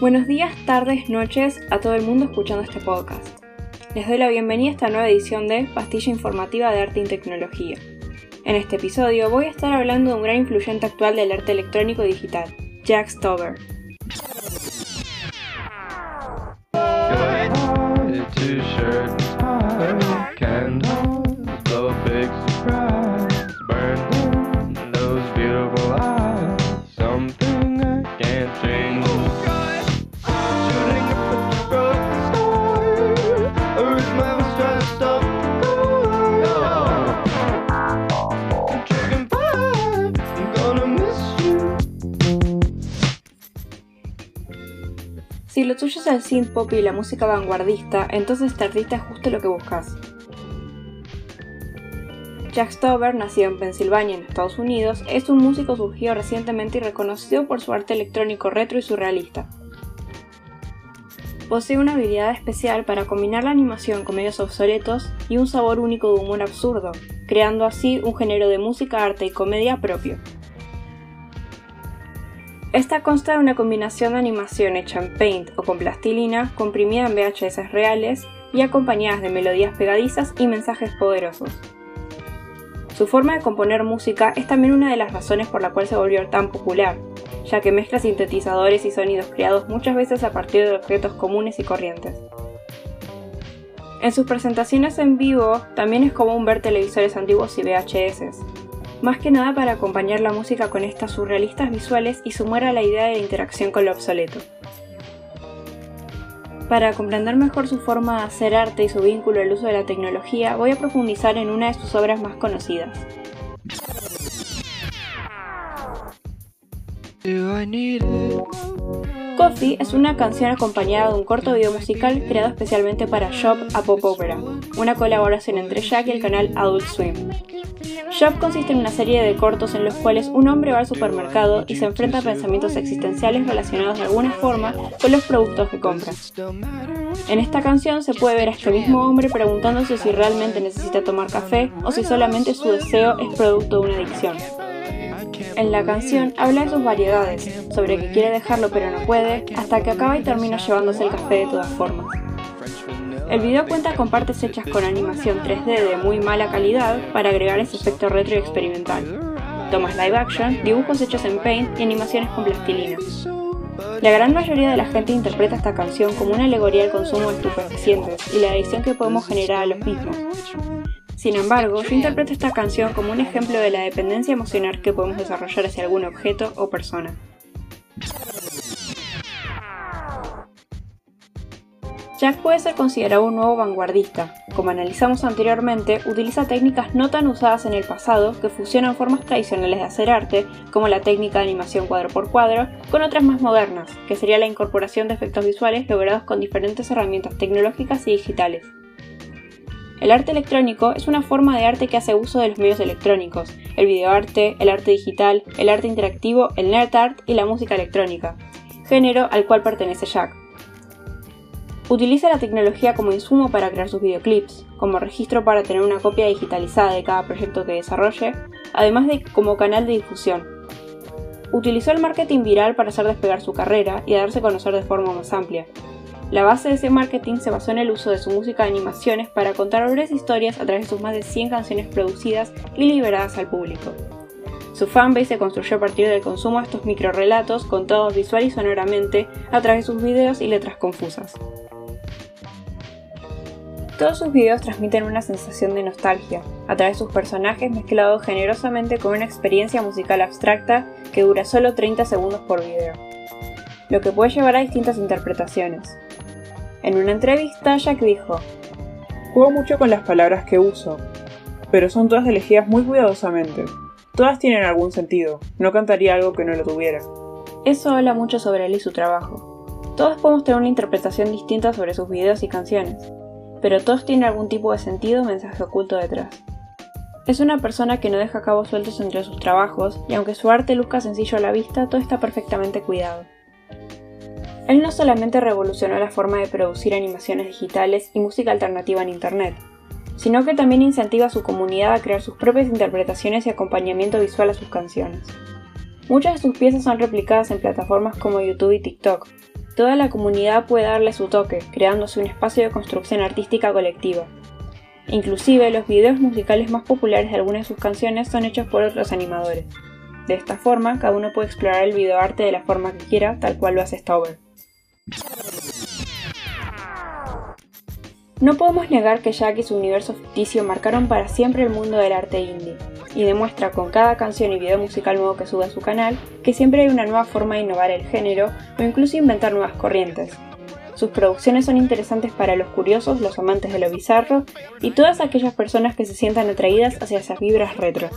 Buenos días, tardes, noches a todo el mundo escuchando este podcast. Les doy la bienvenida a esta nueva edición de Pastilla Informativa de Arte y Tecnología. En este episodio voy a estar hablando de un gran influyente actual del arte electrónico digital, Jack Stover. Si lo tuyo es el synth pop y la música vanguardista, entonces este artista es justo lo que buscas. Jack Stover, nacido en Pensilvania, en Estados Unidos, es un músico surgido recientemente y reconocido por su arte electrónico retro y surrealista. Posee una habilidad especial para combinar la animación con medios obsoletos y un sabor único de humor absurdo, creando así un género de música, arte y comedia propio. Esta consta de una combinación de animación hecha en Paint o con plastilina, comprimida en VHS reales y acompañadas de melodías pegadizas y mensajes poderosos. Su forma de componer música es también una de las razones por la cual se volvió tan popular, ya que mezcla sintetizadores y sonidos creados muchas veces a partir de objetos comunes y corrientes. En sus presentaciones en vivo también es común ver televisores antiguos y VHS, más que nada para acompañar la música con estas surrealistas visuales y sumar a la idea de interacción con lo obsoleto. Para comprender mejor su forma de hacer arte y su vínculo al uso de la tecnología, voy a profundizar en una de sus obras más conocidas. Coffee es una canción acompañada de un corto video musical creado especialmente para Shop a Pop Opera, una colaboración entre Jack y el canal Adult Swim. Shop consiste en una serie de cortos en los cuales un hombre va al supermercado y se enfrenta a pensamientos existenciales relacionados de alguna forma con los productos que compra. En esta canción se puede ver a este mismo hombre preguntándose si realmente necesita tomar café o si solamente su deseo es producto de una adicción. En la canción habla de sus variedades, sobre que quiere dejarlo pero no puede, hasta que acaba y termina llevándose el café de todas formas. El video cuenta con partes hechas con animación 3D de muy mala calidad para agregar ese efecto retro y experimental. Tomas live action, dibujos hechos en Paint y animaciones con plastilina. La gran mayoría de la gente interpreta esta canción como una alegoría al consumo de estupefacientes y la adicción que podemos generar a los mismos. Sin embargo, yo interpreto esta canción como un ejemplo de la dependencia emocional que podemos desarrollar hacia algún objeto o persona. Jack puede ser considerado un nuevo vanguardista. Como analizamos anteriormente, utiliza técnicas no tan usadas en el pasado que fusionan formas tradicionales de hacer arte, como la técnica de animación cuadro por cuadro, con otras más modernas, que sería la incorporación de efectos visuales logrados con diferentes herramientas tecnológicas y digitales. El arte electrónico es una forma de arte que hace uso de los medios electrónicos, el videoarte, el arte digital, el arte interactivo, el nerd art y la música electrónica, género al cual pertenece Jack. Utiliza la tecnología como insumo para crear sus videoclips, como registro para tener una copia digitalizada de cada proyecto que desarrolle, además de como canal de difusión. Utilizó el marketing viral para hacer despegar su carrera y darse a conocer de forma más amplia. La base de ese marketing se basó en el uso de su música de animaciones para contar breves historias a través de sus más de 100 canciones producidas y liberadas al público. Su fanbase se construyó a partir del consumo de estos microrelatos contados visual y sonoramente a través de sus videos y letras confusas. Todos sus videos transmiten una sensación de nostalgia, a través de sus personajes mezclados generosamente con una experiencia musical abstracta que dura solo 30 segundos por video, lo que puede llevar a distintas interpretaciones. En una entrevista, Jack dijo, Juego mucho con las palabras que uso, pero son todas elegidas muy cuidadosamente. Todas tienen algún sentido, no cantaría algo que no lo tuviera. Eso habla mucho sobre él y su trabajo. Todos podemos tener una interpretación distinta sobre sus videos y canciones, pero todos tienen algún tipo de sentido o mensaje oculto detrás. Es una persona que no deja cabos sueltos entre sus trabajos, y aunque su arte luzca sencillo a la vista, todo está perfectamente cuidado. Él no solamente revolucionó la forma de producir animaciones digitales y música alternativa en Internet, sino que también incentiva a su comunidad a crear sus propias interpretaciones y acompañamiento visual a sus canciones. Muchas de sus piezas son replicadas en plataformas como YouTube y TikTok, toda la comunidad puede darle su toque, creándose un espacio de construcción artística colectiva. Inclusive los videos musicales más populares de algunas de sus canciones son hechos por otros animadores. De esta forma, cada uno puede explorar el videoarte de la forma que quiera, tal cual lo hace Stover. No podemos negar que Jack y su universo ficticio marcaron para siempre el mundo del arte indie, y demuestra con cada canción y video musical nuevo que sube a su canal que siempre hay una nueva forma de innovar el género o incluso inventar nuevas corrientes. Sus producciones son interesantes para los curiosos, los amantes de lo bizarro y todas aquellas personas que se sientan atraídas hacia esas vibras retro.